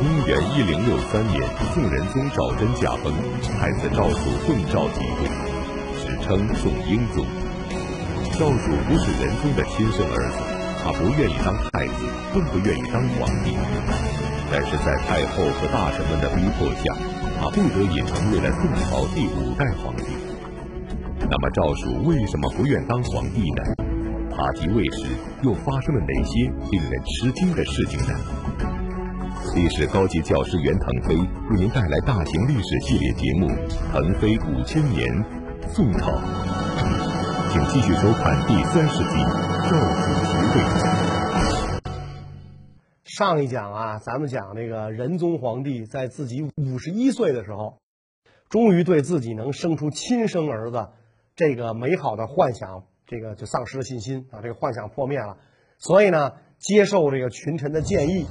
公元一零六三年，宋仁宗赵祯驾崩，太子赵曙奉诏即位，史称宋英宗。赵曙不是仁宗的亲生儿子，他不愿意当太子，更不愿意当皇帝。但是在太后和大臣们的逼迫下，他不得已成为了宋朝第五代皇帝。那么赵曙为什么不愿当皇帝呢？他即位时又发生了哪些令人吃惊的事情呢？历史高级教师袁腾飞为您带来大型历史系列节目《腾飞五千年·宋朝》，请继续收看第三十集《赵曙即位》。上一讲啊，咱们讲这个仁宗皇帝在自己五十一岁的时候，终于对自己能生出亲生儿子这个美好的幻想，这个就丧失了信心啊，这个幻想破灭了。所以呢，接受这个群臣的建议。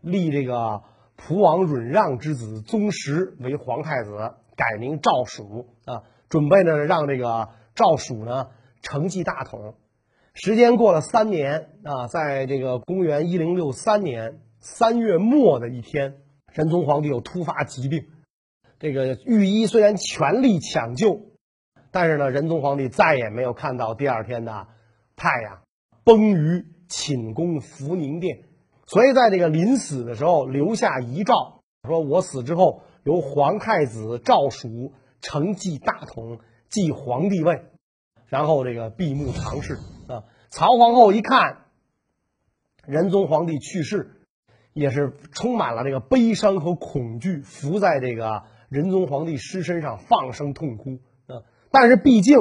立这个蒲王允让之子宗实为皇太子，改名赵曙啊，准备呢让这个赵曙呢承继大统。时间过了三年啊，在这个公元一零六三年三月末的一天，仁宗皇帝有突发疾病，这个御医虽然全力抢救，但是呢，仁宗皇帝再也没有看到第二天的太阳，崩于寝宫福宁殿。所以，在这个临死的时候，留下遗诏，说我死之后，由皇太子赵曙承继大统，继皇帝位，然后这个闭目长逝啊。曹皇后一看，仁宗皇帝去世，也是充满了这个悲伤和恐惧，伏在这个仁宗皇帝尸身上放声痛哭啊。但是，毕竟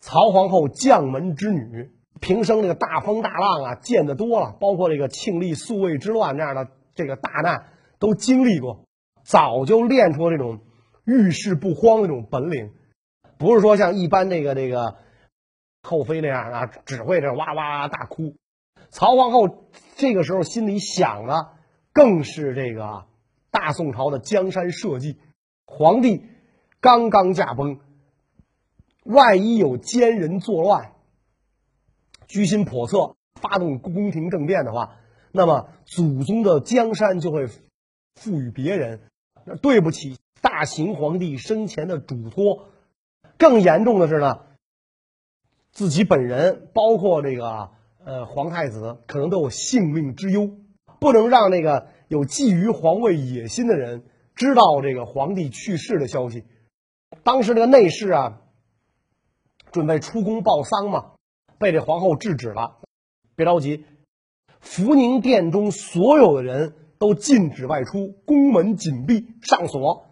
曹皇后将门之女。平生这个大风大浪啊，见得多了，包括这个庆历宿卫之乱这样的这个大难都经历过，早就练出这种遇事不慌的这种本领，不是说像一般这个这个后妃那样啊，只会这哇哇大哭。曹皇后这个时候心里想的更是这个大宋朝的江山社稷，皇帝刚刚驾崩，万一有奸人作乱。居心叵测，发动宫廷政变的话，那么祖宗的江山就会赋予别人，对不起大秦皇帝生前的嘱托。更严重的是呢，自己本人，包括这个呃皇太子，可能都有性命之忧，不能让那个有觊觎皇位野心的人知道这个皇帝去世的消息。当时这个内侍啊，准备出宫报丧嘛。被这皇后制止了，别着急，福宁殿中所有的人都禁止外出，宫门紧闭上锁，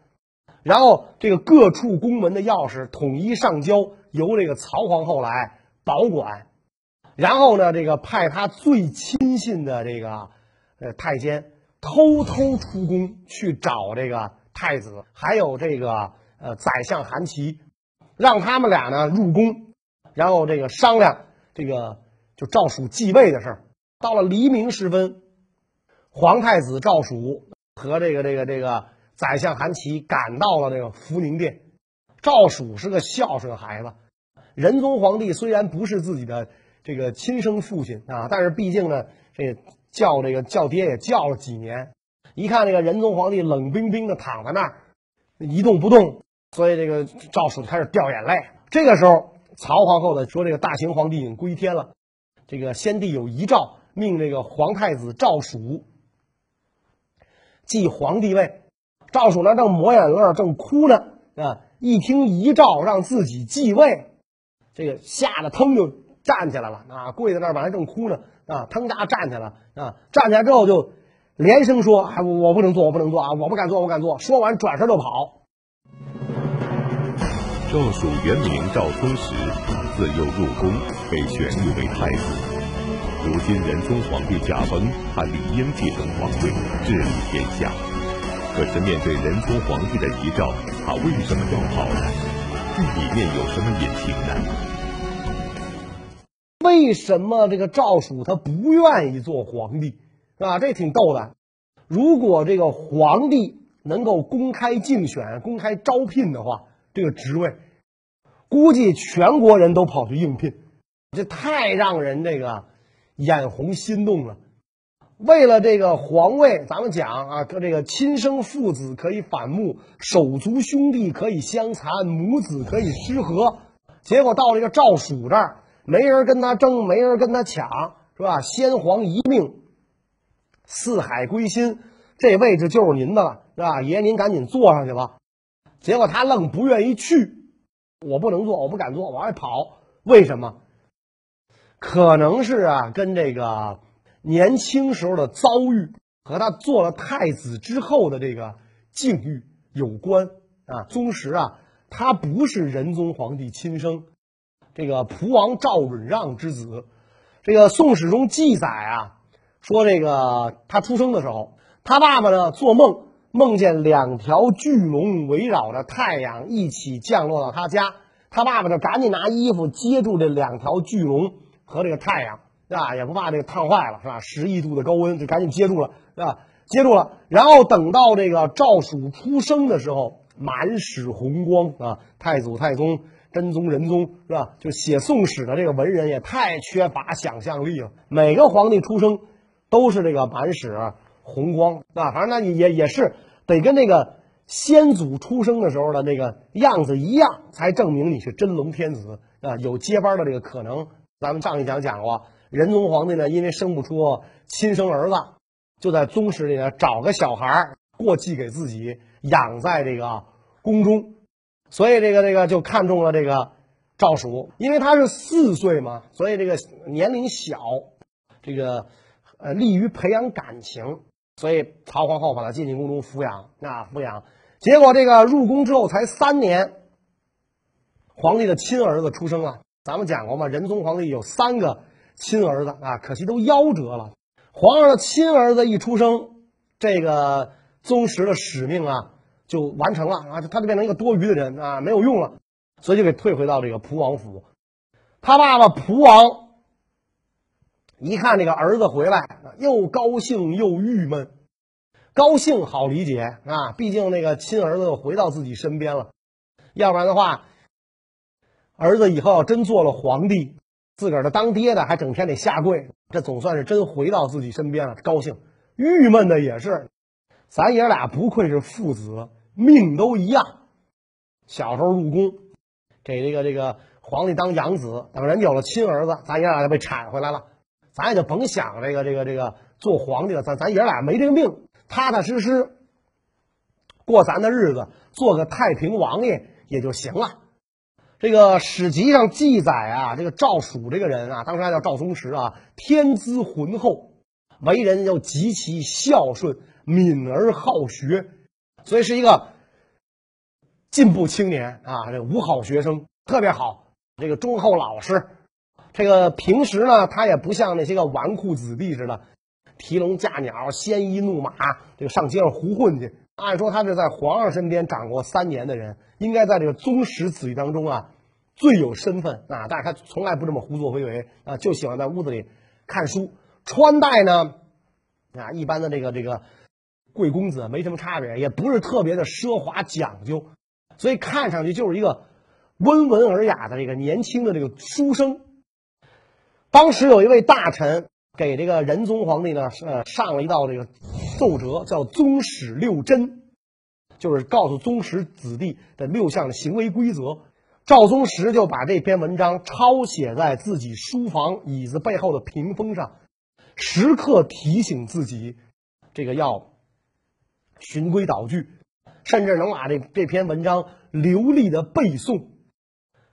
然后这个各处宫门的钥匙统一上交，由这个曹皇后来保管，然后呢，这个派他最亲信的这个呃太监偷偷出宫去找这个太子，还有这个呃宰相韩琦，让他们俩呢入宫，然后这个商量。这个就赵曙继位的事儿，到了黎明时分，皇太子赵曙和这个这个这个宰相韩琦赶到了这个福宁殿。赵曙是个孝顺的孩子，仁宗皇帝虽然不是自己的这个亲生父亲啊，但是毕竟呢，这叫这个叫爹也叫了几年。一看这个仁宗皇帝冷冰冰的躺在那儿，一动不动，所以这个赵曙开始掉眼泪。这个时候。曹皇后呢说：“这个大秦皇帝已经归天了，这个先帝有遗诏，命这个皇太子赵曙继皇帝位。赵曙呢正抹眼泪，正哭呢啊！一听遗诏让自己继位，这个吓得腾就站起来了啊！跪在那儿，本来正哭呢啊，腾家站起来啊！站起来之后就连声说：‘哎，我不能坐，我不能坐啊！我不敢坐，我不敢坐！’说完转身就跑。”赵曙原名赵宗实，自幼入宫，被选立为太子。如今仁宗皇帝驾崩，他理应继承皇位，治理天下。可是面对仁宗皇帝的遗诏，他为什么要跑呢？这里面有什么隐情呢？为什么这个赵曙他不愿意做皇帝，是吧？这挺逗的。如果这个皇帝能够公开竞选、公开招聘的话，这个职位，估计全国人都跑去应聘，这太让人这个眼红心动了。为了这个皇位，咱们讲啊，这个亲生父子可以反目，手足兄弟可以相残，母子可以失和。结果到这个赵蜀这儿，没人跟他争，没人跟他抢，是吧？先皇一命，四海归心，这位置就是您的了，是吧？爷您赶紧坐上去吧。结果他愣不愿意去，我不能做，我不敢做，往外跑。为什么？可能是啊，跟这个年轻时候的遭遇和他做了太子之后的这个境遇有关啊。宗实啊。他不是仁宗皇帝亲生，这个蒲王赵允让之子。这个《宋史》中记载啊，说这个他出生的时候，他爸爸呢做梦梦见两条巨龙围绕着太阳一起降落到他家，他爸爸就赶紧拿衣服接住这两条巨龙和这个太阳，是吧？也不怕这个烫坏了，是吧？十亿度的高温就赶紧接住了，是吧？接住了，然后等到这个赵曙出生的时候。满室红光啊！太祖、太宗、真宗、仁宗是吧？就写宋史的这个文人也太缺乏想象力了。每个皇帝出生都是这个满室红光啊！反正那也也是得跟那个先祖出生的时候的那个样子一样，才证明你是真龙天子啊，有接班的这个可能。咱们上一讲讲过，仁宗皇帝呢，因为生不出亲生儿子，就在宗室里呢找个小孩过继给自己。养在这个宫中，所以这个这个就看中了这个赵曙，因为他是四岁嘛，所以这个年龄小，这个呃利于培养感情，所以曹皇后把他进进宫中抚养啊抚养。结果这个入宫之后才三年，皇帝的亲儿子出生了。咱们讲过嘛，仁宗皇帝有三个亲儿子啊，可惜都夭折了。皇上的亲儿子一出生，这个宗室的使命啊。就完成了啊！他就变成一个多余的人啊，没有用了，所以就给退回到这个蒲王府。他爸爸蒲王一看这个儿子回来，又高兴又郁闷。高兴好理解啊，毕竟那个亲儿子又回到自己身边了。要不然的话，儿子以后要真做了皇帝，自个儿的当爹的还整天得下跪，这总算是真回到自己身边了。高兴，郁闷的也是，咱爷俩不愧是父子。命都一样，小时候入宫，给这个这个皇帝当养子，等人有了亲儿子，咱爷俩就被铲回来了，咱也就甭想这个这个这个做皇帝了，咱咱爷俩没这个命，踏踏实实过咱的日子，做个太平王爷也就行了。这个史籍上记载啊，这个赵曙这个人啊，当时还叫赵宗实啊，天资浑厚，为人又极其孝顺，敏而好学。所以是一个进步青年啊，这五好学生特别好，这个忠厚老实。这个平时呢，他也不像那些个纨绔子弟似的，提笼架鸟、鲜衣怒马，这个上街上胡混去。按说他是在皇上身边长过三年的人，应该在这个宗室子弟当中啊最有身份啊。但是他从来不这么胡作非为啊，就喜欢在屋子里看书。穿戴呢啊，一般的这个这个。贵公子没什么差别，也不是特别的奢华讲究，所以看上去就是一个温文尔雅的这个年轻的这个书生。当时有一位大臣给这个仁宗皇帝呢，呃，上了一道这个奏折，叫《宗室六真》，就是告诉宗室子弟的六项行为规则。赵宗实就把这篇文章抄写在自己书房椅子背后的屏风上，时刻提醒自己，这个要。循规蹈矩，甚至能把这这篇文章流利的背诵。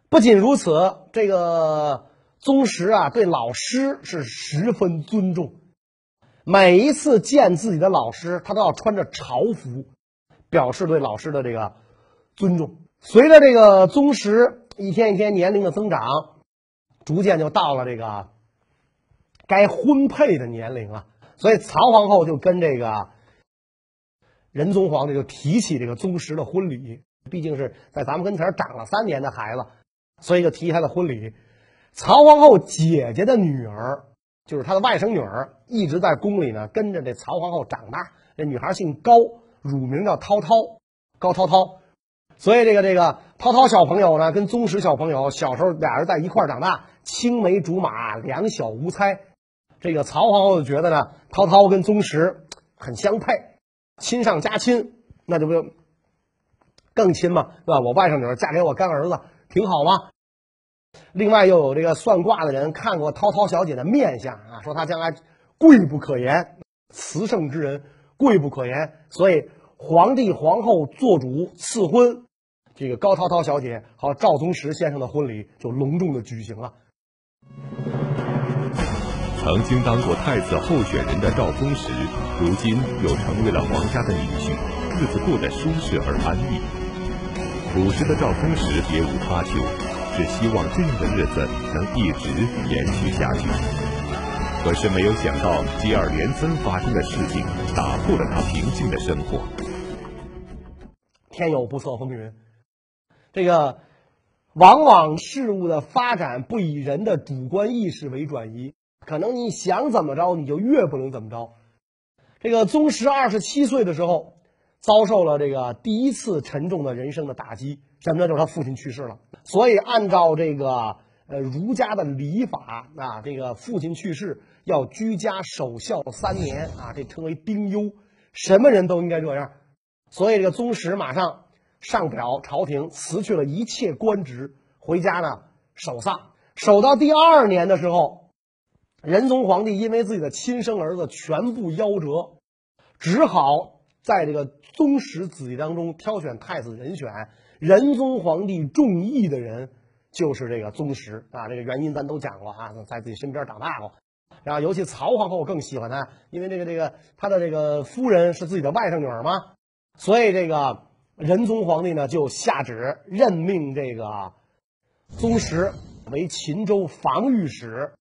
不仅如此，这个宗实啊，对老师是十分尊重。每一次见自己的老师，他都要穿着朝服，表示对老师的这个尊重。随着这个宗实一天一天年龄的增长，逐渐就到了这个该婚配的年龄了。所以曹皇后就跟这个。仁宗皇帝就提起这个宗实的婚礼，毕竟是在咱们跟前长了三年的孩子，所以就提他的婚礼。曹皇后姐姐的女儿，就是她的外甥女儿，一直在宫里呢，跟着这曹皇后长大。这女孩姓高，乳名叫涛涛，高涛涛。所以这个这个涛涛小朋友呢，跟宗实小朋友小时候俩人在一块长大，青梅竹马，两小无猜。这个曹皇后就觉得呢，涛涛跟宗实很相配，亲上加亲，那就不更亲嘛，对吧？我外甥女儿嫁给我干儿子，挺好吗？另外又有这个算卦的人看过涛涛小姐的面相啊，说她将来贵不可言，慈圣之人，贵不可言。所以皇帝皇后做主赐婚，这个高涛涛小姐和赵宗实先生的婚礼就隆重的举行了。曾经当过太子候选人的赵宗实，如今又成为了皇家的女婿，日子过得舒适而安逸。朴实的赵宗实别无他求，只希望这样的日子能一直延续下去。可是没有想到，接二连三发生的事情打破了他平静的生活。天有不测风云，这个往往事物的发展不以人的主观意识为转移。可能你想怎么着，你就越不能怎么着。这个宗实二十七岁的时候，遭受了这个第一次沉重的人生的打击，什么呢？就是他父亲去世了。所以按照这个呃儒家的礼法啊，这个父亲去世要居家守孝三年啊，这称为丁忧。什么人都应该这样。所以这个宗实马上上表朝廷，辞去了一切官职，回家呢守丧。守到第二年的时候。仁宗皇帝因为自己的亲生儿子全部夭折，只好在这个宗室子弟当中挑选太子人选。仁宗皇帝中意的人就是这个宗实啊，这个原因咱都讲过啊，在自己身边长大过。然后尤其曹皇后更喜欢他，因为这个这个他的这个夫人是自己的外甥女儿嘛，所以这个仁宗皇帝呢就下旨任命这个宗实为秦州防御使。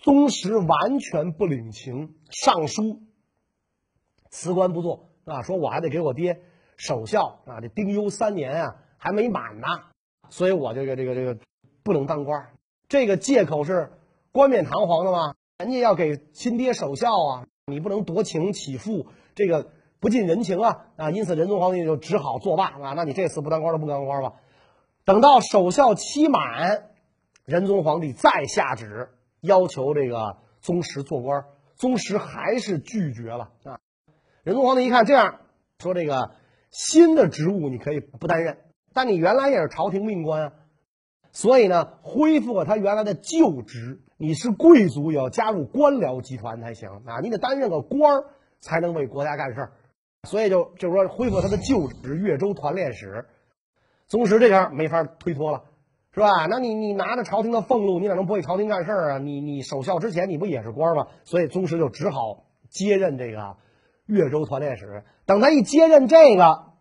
宗实完全不领情，上书辞官不做啊，说我还得给我爹守孝啊，这丁忧三年啊还没满呢，所以我这个这个这个不能当官。这个借口是冠冕堂皇的吗？人家要给亲爹守孝啊，你不能夺情起父，这个不近人情啊啊！因此仁宗皇帝就只好作罢啊。那你这次不当官就不当官吧。等到守孝期满，仁宗皇帝再下旨。要求这个宗实做官，宗实还是拒绝了啊。仁宗皇帝一看这样，说这个新的职务你可以不担任，但你原来也是朝廷命官啊，所以呢，恢复了他原来的旧职。你是贵族，也要加入官僚集团才行啊，你得担任个官儿才能为国家干事儿。所以就就是说，恢复他的旧职，越州团练使。宗实这边没法推脱了。是吧？那你你拿着朝廷的俸禄，你哪能不为朝廷干事儿啊？你你守孝之前，你不也是官吗？所以宗实就只好接任这个越州团练使。等他一接任这个，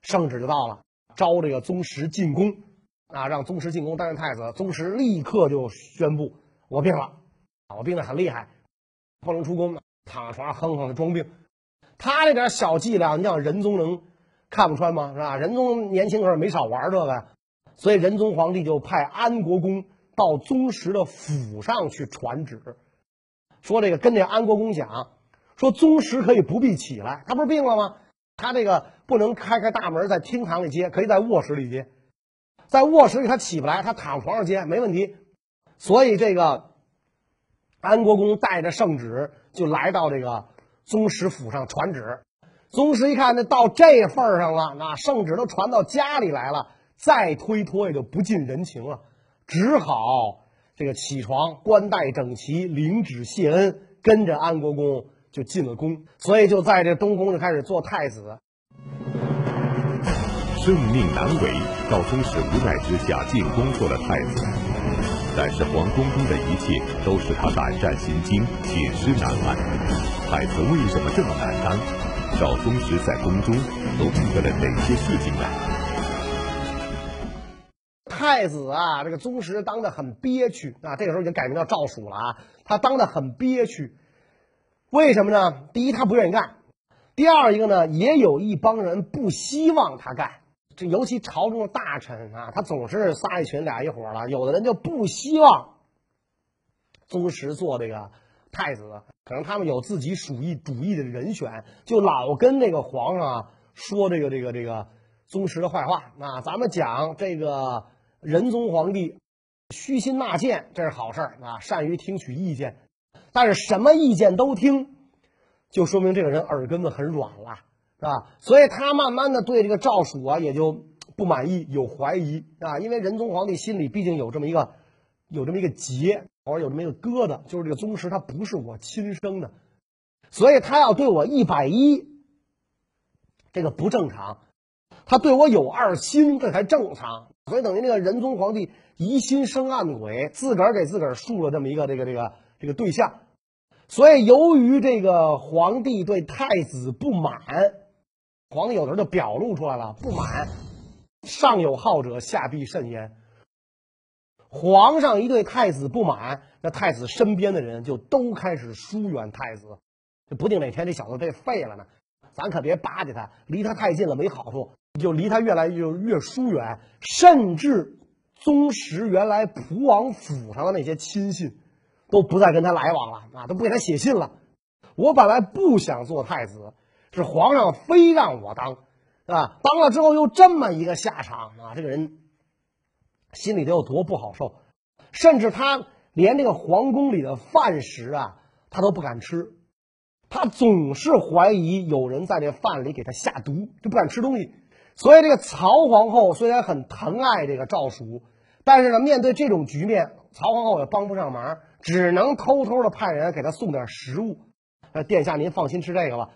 圣旨就到了，招这个宗实进宫啊，让宗实进宫担任太子。宗实立刻就宣布：我病了，我病得很厉害，不能出宫，躺在床上哼哼的装病。他这点小伎俩，你想仁宗能看不穿吗？是吧？仁宗年轻时候没少玩这个。所以仁宗皇帝就派安国公到宗实的府上去传旨，说这个跟这安国公讲，说宗实可以不必起来，他不是病了吗？他这个不能开开大门在厅堂里接，可以在卧室里接，在卧室里他起不来，他躺床上接没问题。所以这个安国公带着圣旨就来到这个宗实府上传旨，宗实一看那到这份上了，那圣旨都传到家里来了。再推脱也就不近人情了，只好这个起床，冠带整齐，领旨谢恩，跟着安国公就进了宫，所以就在这东宫就开始做太子。圣命难违，赵宗实无奈之下进宫做了太子，但是皇宫中的一切都使他胆战心惊，寝食难安。太子为什么这么难当？赵宗实在宫中都遇到了哪些事情呢？太子啊，这个宗实当的很憋屈啊，这个时候已经改名叫赵曙了啊。他当的很憋屈，为什么呢？第一，他不愿意干；第二一个呢，也有一帮人不希望他干。这尤其朝中的大臣啊，他总是仨一群俩一伙了。有的人就不希望宗实做这个太子，可能他们有自己属意主义的人选，就老跟这个皇上啊说这个这个这个宗实的坏话。那咱们讲这个。仁宗皇帝虚心纳谏，这是好事儿啊，善于听取意见。但是什么意见都听，就说明这个人耳根子很软了，是吧？所以他慢慢的对这个赵曙啊也就不满意，有怀疑啊。因为仁宗皇帝心里毕竟有这么一个有这么一个结，或者有这么一个疙瘩，就是这个宗室他不是我亲生的，所以他要对我一百一，这个不正常。他对我有二心，这才正常。所以等于那个仁宗皇帝疑心生暗鬼，自个儿给自个儿竖了这么一个这个这个这个对象。所以由于这个皇帝对太子不满，皇帝有时候就表露出来了不满。上有好者，下必甚焉。皇上一对太子不满，那太子身边的人就都开始疏远太子，就不定哪天这小子被废了呢。咱可别巴结他，离他太近了没好处，就离他越来越越疏远，甚至宗室原来蒲王府上的那些亲信，都不再跟他来往了啊，都不给他写信了。我本来不想做太子，是皇上非让我当，啊，当了之后又这么一个下场啊，这个人心里得有多不好受，甚至他连这个皇宫里的饭食啊，他都不敢吃。他总是怀疑有人在这饭里给他下毒，就不敢吃东西。所以这个曹皇后虽然很疼爱这个赵曙，但是呢，面对这种局面，曹皇后也帮不上忙，只能偷偷的派人给他送点食物。呃，殿下您放心吃这个吧，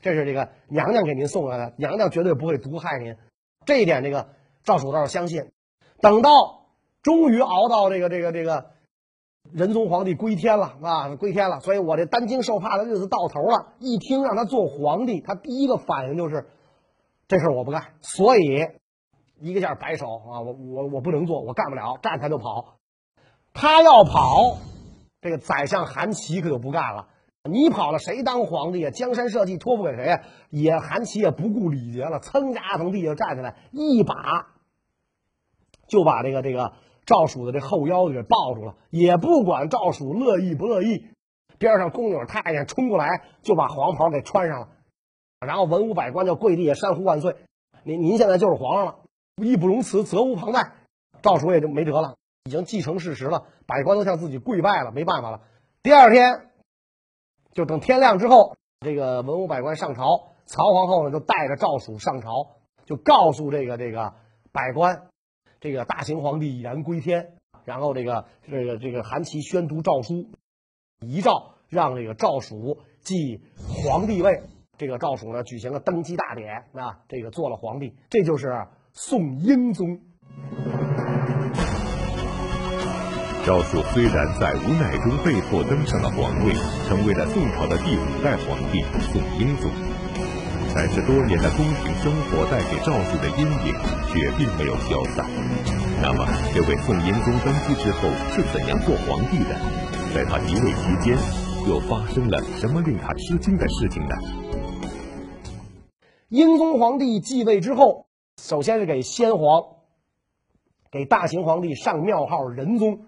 这是这个娘娘给您送来的，娘娘绝对不会毒害您。这一点，这个赵曙倒是相信。等到终于熬到这个这个这个。仁宗皇帝归天了啊，归天了，所以我这担惊受怕的日子到头了。一听让他做皇帝，他第一个反应就是这事我不干，所以一个劲摆手啊，我我我不能做，我干不了，站起来就跑。他要跑，这个宰相韩琦可就不干了。你跑了，谁当皇帝啊？江山社稷托付给谁呀？也韩琦也不顾礼节了，噌家从地下站起来，一把就把这个这个。赵曙的这后腰给抱住了，也不管赵曙乐意不乐意。边上宫女太监冲过来，就把黄袍给穿上了，然后文武百官就跪地下山呼万岁。您您现在就是皇上了，义不容辞，责无旁贷。赵曙也就没辙了，已经既成事实了，百官都向自己跪拜了，没办法了。第二天，就等天亮之后，这个文武百官上朝，曹皇后呢就带着赵曙上朝，就告诉这个这个百官。这个大秦皇帝已然归天，然后这个这个这个韩琦宣读诏书，遗诏让这个赵曙继皇帝位。这个赵曙呢举行了登基大典啊，这个做了皇帝，这就是宋英宗。赵曙虽然在无奈中被迫登上了皇位，成为了宋朝的第五代皇帝宋英宗。但是多年的宫廷生活带给赵曙的阴影却并没有消散。那么，这位宋英宗登基之后是怎样做皇帝的？在他即位期间，又发生了什么令他吃惊的事情呢？英宗皇帝继位之后，首先是给先皇，给大秦皇帝上庙号仁宗，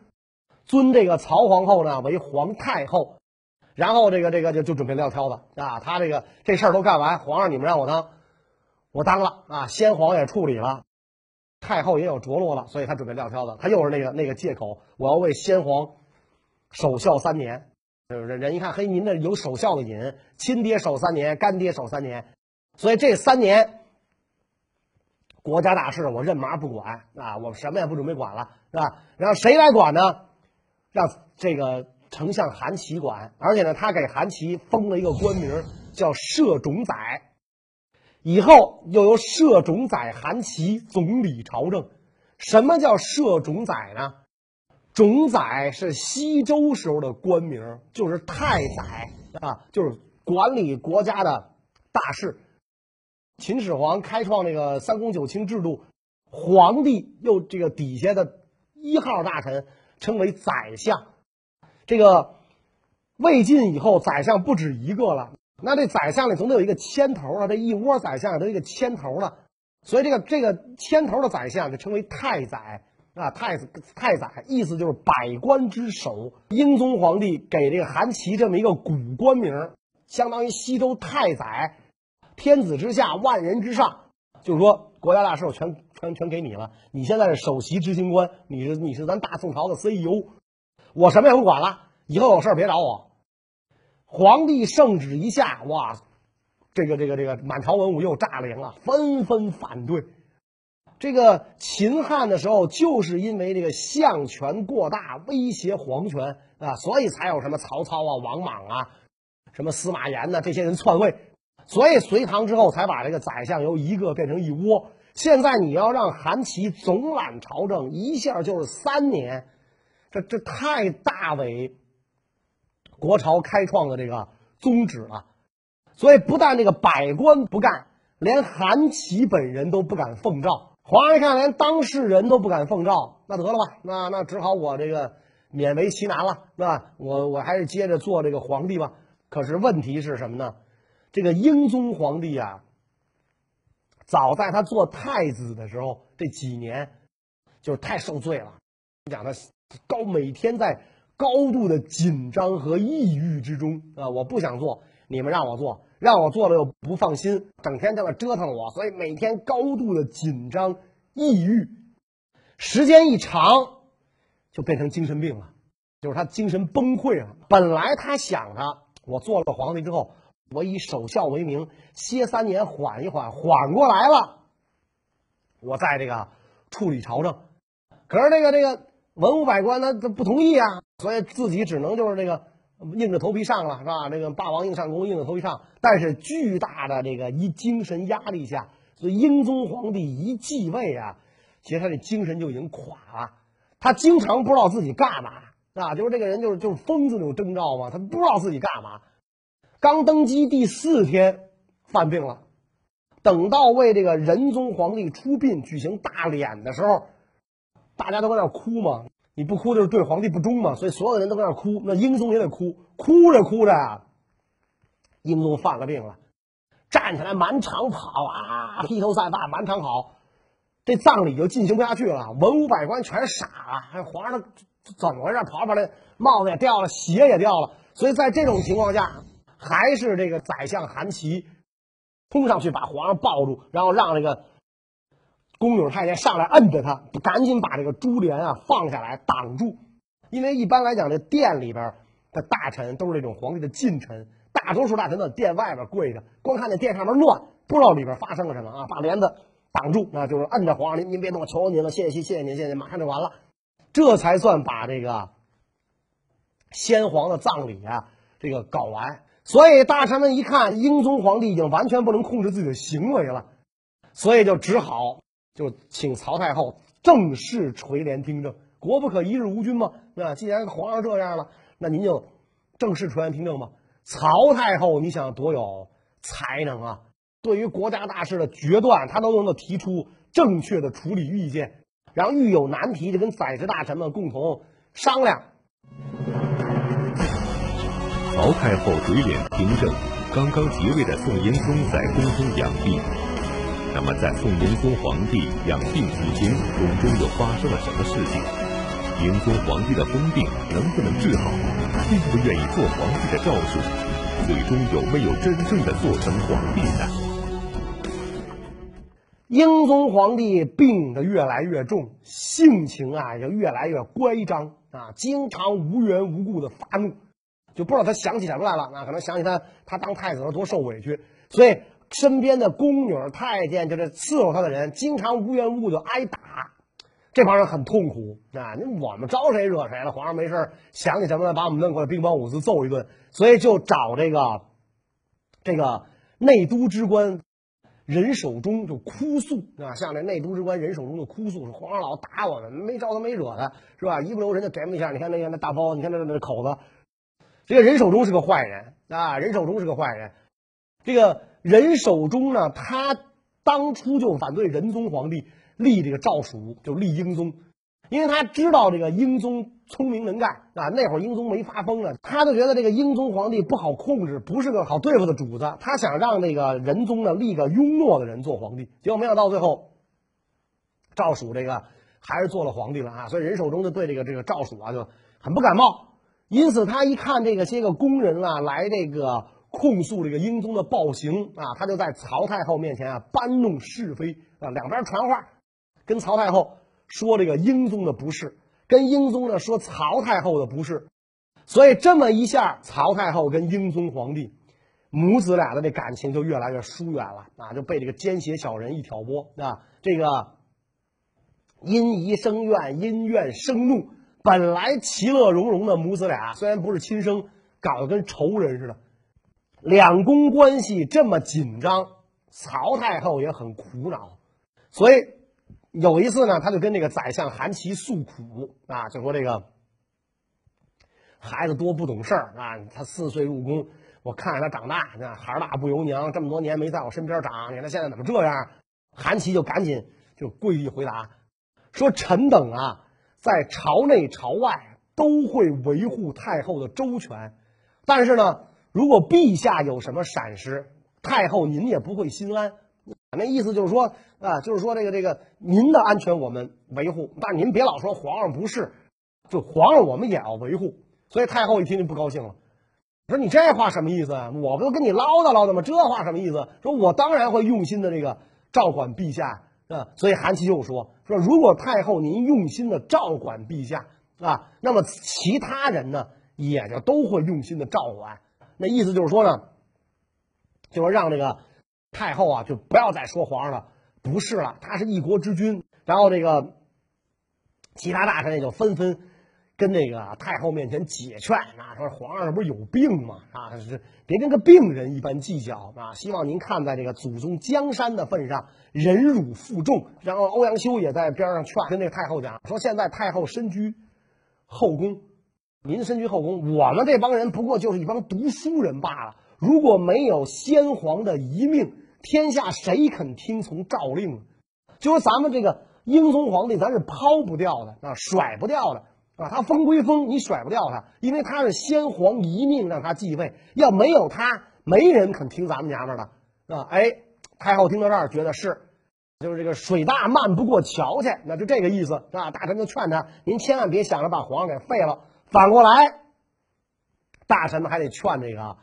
尊这个曹皇后呢为皇太后。然后这个这个就就准备撂挑子啊，他这个这事儿都干完，皇上你们让我当，我当了啊，先皇也处理了，太后也有着落了，所以他准备撂挑子，他又是那个那个借口，我要为先皇守孝三年，就是人一看，嘿，您这有守孝的瘾，亲爹守三年，干爹守三年，所以这三年国家大事我认麻不管啊，我什么也不准备管了，是吧？然后谁来管呢？让这个。丞相韩琦管，而且呢，他给韩琦封了一个官名，叫摄种宰。以后又由摄种宰韩琦总理朝政。什么叫摄种宰呢？种宰是西周时候的官名，就是太宰啊，就是管理国家的大事。秦始皇开创这个三公九卿制度，皇帝又这个底下的一号大臣称为宰相。这个魏晋以后，宰相不止一个了。那这宰相里总得有一个牵头啊，这一窝宰相都一个牵头了。所以这个这个牵头的宰相就称为太宰啊，太子太宰，意思就是百官之首。英宗皇帝给这个韩琦这么一个古官名，相当于西周太宰，天子之下，万人之上。就是说国家大事我全全全给你了，你现在是首席执行官，你是你是咱大宋朝的 CEO，我什么也不管了，以后有事别找我。皇帝圣旨一下，哇，这个这个这个满朝文武又炸了营了，纷纷反对。这个秦汉的时候，就是因为这个相权过大，威胁皇权啊，所以才有什么曹操啊、王莽啊、什么司马炎呐这些人篡位。所以隋唐之后才把这个宰相由一个变成一窝。现在你要让韩琦总揽朝政，一下就是三年，这这太大为国朝开创的这个宗旨了。所以不但这个百官不干，连韩琦本人都不敢奉诏。皇上一看，连当事人都不敢奉诏，那得了吧，那那只好我这个勉为其难了，是吧？我我还是接着做这个皇帝吧。可是问题是什么呢？这个英宗皇帝啊，早在他做太子的时候，这几年就是太受罪了。讲他高每天在高度的紧张和抑郁之中啊，我不想做，你们让我做。让我做了又不放心，整天在那折腾我，所以每天高度的紧张、抑郁，时间一长，就变成精神病了，就是他精神崩溃了。本来他想着，我做了皇帝之后，我以守孝为名，歇三年，缓一缓，缓过来了，我再这个处理朝政。可是这个这个文武百官他他不同意啊，所以自己只能就是这个。硬着头皮上了是吧？这个霸王硬上弓，硬着头皮上。但是巨大的这个一精神压力下，所以英宗皇帝一继位啊，其实他的精神就已经垮了。他经常不知道自己干嘛啊，就是这个人就是就是疯子那种征兆嘛，他不知道自己干嘛。刚登基第四天犯病了，等到为这个仁宗皇帝出殡举行大殓的时候，大家都在那哭嘛。你不哭就是对皇帝不忠嘛，所以所有人都在那哭，那英宗也得哭，哭着哭着啊，英宗犯了病了，站起来满场跑啊，披头散发满场跑，这葬礼就进行不下去了，文武百官全傻了，还皇上怎么回事？跑跑来，帽子也掉了，鞋也掉了，所以在这种情况下，还是这个宰相韩琦冲上去把皇上抱住，然后让这个。宫女太监上来摁着他，赶紧把这个珠帘啊放下来挡住，因为一般来讲，这殿里边的大臣都是这种皇帝的近臣，大多数大臣在殿外边跪着，光看那殿上面乱，不知道里边发生了什么啊，把帘子挡住，那就是摁着皇上，您您别动，求求您了，谢谢谢谢您，谢谢，马上就完了，这才算把这个先皇的葬礼啊这个搞完。所以大臣们一看，英宗皇帝已经完全不能控制自己的行为了，所以就只好。就请曹太后正式垂帘听政，国不可一日无君嘛。那既然皇上这样了，那您就正式垂帘听政吧。曹太后，你想多有才能啊！对于国家大事的决断，她都能够提出正确的处理意见，然后遇有难题就跟宰执大臣们共同商量。曹太后垂帘听政，刚刚即位的宋英宗在宫中养病。那么，在宋英宗皇帝养病期间，宫中又发生了什么事情？英宗皇帝的疯病能不能治好？并不愿意做皇帝的赵曙，最终有没有真正的做成皇帝呢？英宗皇帝病得越来越重，性情啊也越来越乖张啊，经常无缘无故的发怒，就不知道他想起什么来了那？可能想起他他当太子的时候多受委屈，所以。身边的宫女、太监，就是伺候他的人，经常无缘无故就挨打，这帮人很痛苦啊！你我们招谁惹谁了？皇上没事想起什么来，把我们弄过来，兵帮五司揍一顿，所以就找这个这个内都之官任守忠就哭诉啊，向这内都之官任守忠就哭诉说：皇上老打我们，没招他没惹他，是吧？一不留神就给我们一下。你看那个那大包，你看那那口子，这个任守忠是个坏人啊！任守忠是个坏人，这个。任守忠呢，他当初就反对仁宗皇帝立这个赵曙，就立英宗，因为他知道这个英宗聪明能干啊。那会儿英宗没发疯呢，他就觉得这个英宗皇帝不好控制，不是个好对付的主子。他想让那个仁宗呢立个庸懦的人做皇帝，结果没想到最后赵曙这个还是做了皇帝了啊。所以任守忠就对这个这个赵曙啊就很不感冒，因此他一看这个些个工人啊来这个。控诉这个英宗的暴行啊，他就在曹太后面前啊搬弄是非啊，两边传话，跟曹太后说这个英宗的不是，跟英宗呢说曹太后的不是，所以这么一下，曹太后跟英宗皇帝母子俩的这感情就越来越疏远了啊，就被这个奸邪小人一挑拨啊，这个因疑生怨，因怨生怒，本来其乐融融的母子俩，虽然不是亲生，搞得跟仇人似的。两宫关系这么紧张，曹太后也很苦恼，所以有一次呢，他就跟这个宰相韩琦诉苦啊，就说这个孩子多不懂事儿啊，他四岁入宫，我看着他长大，那孩儿大不由娘，这么多年没在我身边长，你看他现在怎么这样？韩琦就赶紧就跪地回答说：“臣等啊，在朝内朝外都会维护太后的周全，但是呢。”如果陛下有什么闪失，太后您也不会心安。那意思就是说啊，就是说这个这个您的安全我们维护，但您别老说皇上不是，就皇上我们也要维护。所以太后一听就不高兴了，说你这话什么意思啊？我不都跟你唠叨唠叨吗？这话什么意思？说我当然会用心的这个照管陛下啊。所以韩琦又说说，如果太后您用心的照管陛下啊，那么其他人呢也就都会用心的照管。那意思就是说呢，就是让这个太后啊，就不要再说皇上了，不是了，他是一国之君。然后这个其他大臣也就纷纷跟那个太后面前解劝啊，说皇上不是有病吗？啊，是别跟个病人一般计较啊。希望您看在这个祖宗江山的份上，忍辱负重。然后欧阳修也在边上劝，跟这个太后讲说，现在太后身居后宫。您身居后宫，我们这帮人不过就是一帮读书人罢了。如果没有先皇的遗命，天下谁肯听从诏令？就说咱们这个英宗皇帝，咱是抛不掉的啊，甩不掉的啊。他封归封，你甩不掉他，因为他是先皇遗命让他继位。要没有他，没人肯听咱们娘们的啊。哎，太后听到这儿，觉得是，就是这个水大漫不过桥去，那就这个意思啊。大臣就劝他，您千万别想着把皇上给废了。反过来，大臣们还得劝这个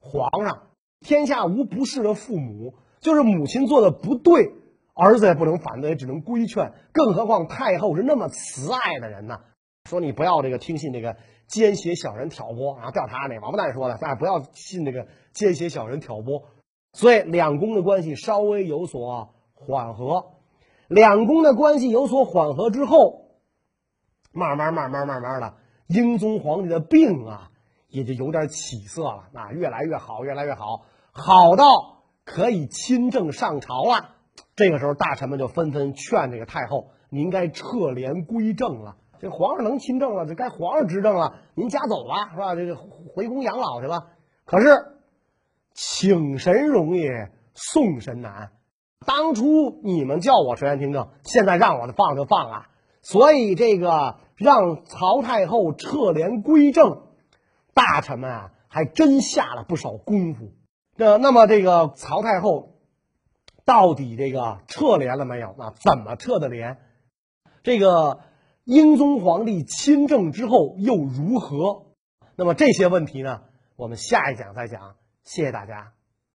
皇上：天下无不是的父母，就是母亲做的不对，儿子也不能反对，只能规劝。更何况太后是那么慈爱的人呢？说你不要这个听信这个奸邪小人挑拨啊！调查那王八蛋说的，哎不要信这个奸邪小人挑拨。所以两宫的关系稍微有所缓和，两宫的关系有所缓和之后，慢慢慢慢慢慢的。英宗皇帝的病啊，也就有点起色了啊，越来越好，越来越好，好到可以亲政上朝了。这个时候，大臣们就纷纷劝这个太后：“您该撤帘归政了。这皇上能亲政了，这该皇上执政了，您家走吧，是吧？这个回宫养老去吧。”可是，请神容易送神难。当初你们叫我垂帘听政，现在让我放就放啊。所以这个。让曹太后撤帘归政，大臣们啊还真下了不少功夫。那那么这个曹太后到底这个撤帘了没有？啊，怎么撤的帘？这个英宗皇帝亲政之后又如何？那么这些问题呢？我们下一讲再讲。谢谢大家。